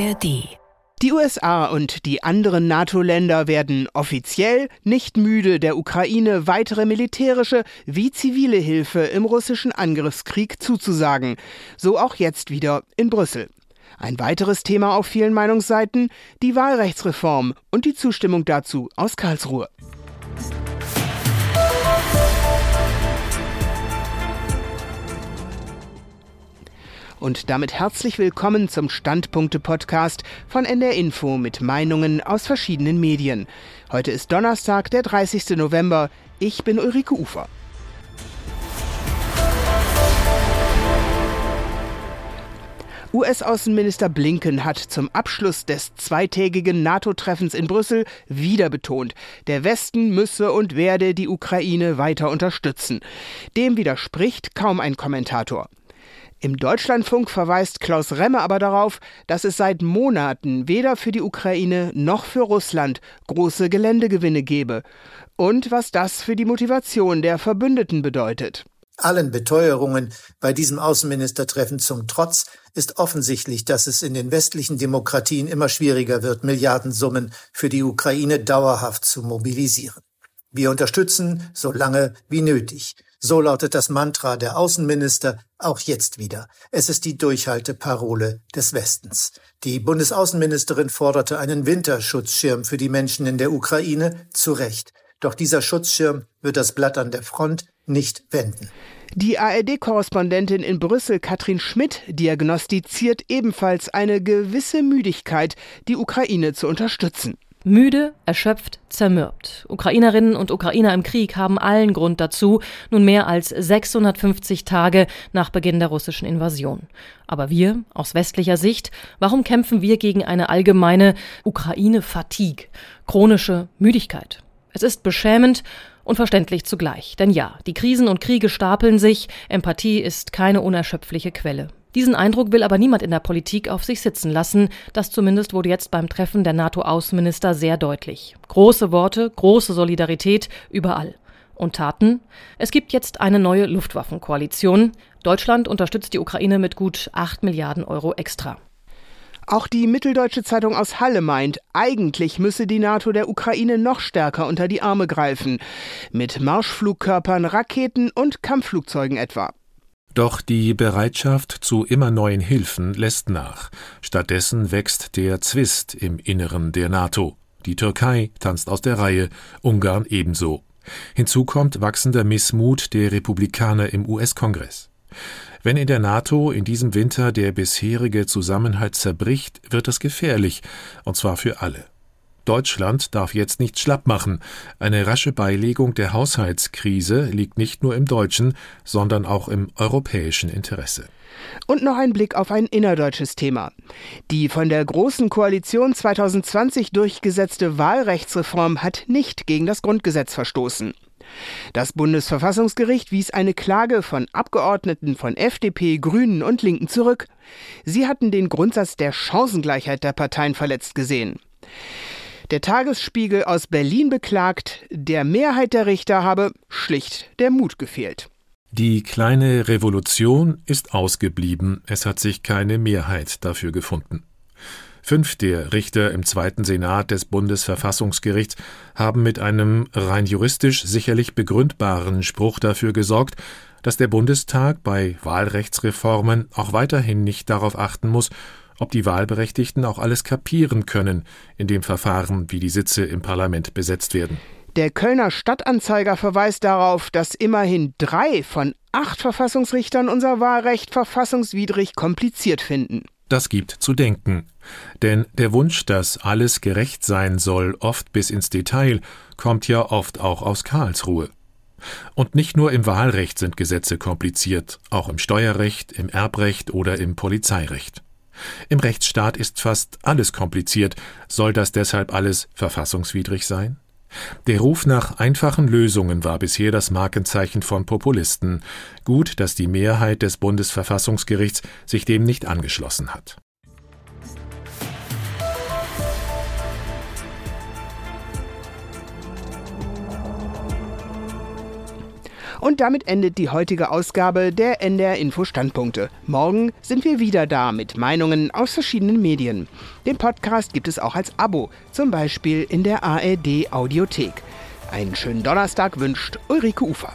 ARD die USA und die anderen NATO-Länder werden offiziell nicht müde, der Ukraine weitere militärische wie zivile Hilfe im russischen Angriffskrieg zuzusagen. So auch jetzt wieder in Brüssel. Ein weiteres Thema auf vielen Meinungsseiten, die Wahlrechtsreform und die Zustimmung dazu aus Karlsruhe. Und damit herzlich willkommen zum Standpunkte-Podcast von NDR Info mit Meinungen aus verschiedenen Medien. Heute ist Donnerstag, der 30. November. Ich bin Ulrike Ufer. US-Außenminister Blinken hat zum Abschluss des zweitägigen NATO-Treffens in Brüssel wieder betont, der Westen müsse und werde die Ukraine weiter unterstützen. Dem widerspricht kaum ein Kommentator. Im Deutschlandfunk verweist Klaus Remme aber darauf, dass es seit Monaten weder für die Ukraine noch für Russland große Geländegewinne gebe und was das für die Motivation der Verbündeten bedeutet. Allen Beteuerungen bei diesem Außenministertreffen zum Trotz ist offensichtlich, dass es in den westlichen Demokratien immer schwieriger wird, Milliardensummen für die Ukraine dauerhaft zu mobilisieren. Wir unterstützen so lange wie nötig. So lautet das Mantra der Außenminister auch jetzt wieder. Es ist die Durchhalteparole des Westens. Die Bundesaußenministerin forderte einen Winterschutzschirm für die Menschen in der Ukraine, zu Recht. Doch dieser Schutzschirm wird das Blatt an der Front nicht wenden. Die ARD-Korrespondentin in Brüssel, Katrin Schmidt, diagnostiziert ebenfalls eine gewisse Müdigkeit, die Ukraine zu unterstützen. Müde, erschöpft, zermürbt. Ukrainerinnen und Ukrainer im Krieg haben allen Grund dazu, nun mehr als 650 Tage nach Beginn der russischen Invasion. Aber wir, aus westlicher Sicht, warum kämpfen wir gegen eine allgemeine Ukraine-Fatigue, chronische Müdigkeit? Es ist beschämend und verständlich zugleich. Denn ja, die Krisen und Kriege stapeln sich, Empathie ist keine unerschöpfliche Quelle. Diesen Eindruck will aber niemand in der Politik auf sich sitzen lassen. Das zumindest wurde jetzt beim Treffen der NATO-Außenminister sehr deutlich. Große Worte, große Solidarität überall. Und Taten? Es gibt jetzt eine neue Luftwaffenkoalition. Deutschland unterstützt die Ukraine mit gut 8 Milliarden Euro extra. Auch die Mitteldeutsche Zeitung aus Halle meint, eigentlich müsse die NATO der Ukraine noch stärker unter die Arme greifen. Mit Marschflugkörpern, Raketen und Kampfflugzeugen etwa. Doch die Bereitschaft zu immer neuen Hilfen lässt nach. Stattdessen wächst der Zwist im Inneren der NATO. Die Türkei tanzt aus der Reihe, Ungarn ebenso. Hinzu kommt wachsender Missmut der Republikaner im US-Kongress. Wenn in der NATO in diesem Winter der bisherige Zusammenhalt zerbricht, wird es gefährlich, und zwar für alle. Deutschland darf jetzt nicht schlapp machen. Eine rasche Beilegung der Haushaltskrise liegt nicht nur im deutschen, sondern auch im europäischen Interesse. Und noch ein Blick auf ein innerdeutsches Thema. Die von der Großen Koalition 2020 durchgesetzte Wahlrechtsreform hat nicht gegen das Grundgesetz verstoßen. Das Bundesverfassungsgericht wies eine Klage von Abgeordneten von FDP, Grünen und Linken zurück. Sie hatten den Grundsatz der Chancengleichheit der Parteien verletzt gesehen. Der Tagesspiegel aus Berlin beklagt, der Mehrheit der Richter habe schlicht der Mut gefehlt. Die kleine Revolution ist ausgeblieben, es hat sich keine Mehrheit dafür gefunden. Fünf der Richter im zweiten Senat des Bundesverfassungsgerichts haben mit einem rein juristisch sicherlich begründbaren Spruch dafür gesorgt, dass der Bundestag bei Wahlrechtsreformen auch weiterhin nicht darauf achten muss, ob die Wahlberechtigten auch alles kapieren können in dem Verfahren, wie die Sitze im Parlament besetzt werden. Der Kölner Stadtanzeiger verweist darauf, dass immerhin drei von acht Verfassungsrichtern unser Wahlrecht verfassungswidrig kompliziert finden. Das gibt zu denken. Denn der Wunsch, dass alles gerecht sein soll, oft bis ins Detail, kommt ja oft auch aus Karlsruhe. Und nicht nur im Wahlrecht sind Gesetze kompliziert, auch im Steuerrecht, im Erbrecht oder im Polizeirecht. Im Rechtsstaat ist fast alles kompliziert. Soll das deshalb alles verfassungswidrig sein? Der Ruf nach einfachen Lösungen war bisher das Markenzeichen von Populisten. Gut, dass die Mehrheit des Bundesverfassungsgerichts sich dem nicht angeschlossen hat. Und damit endet die heutige Ausgabe der NDR Info Standpunkte. Morgen sind wir wieder da mit Meinungen aus verschiedenen Medien. Den Podcast gibt es auch als Abo, zum Beispiel in der ARD Audiothek. Einen schönen Donnerstag wünscht Ulrike Ufer.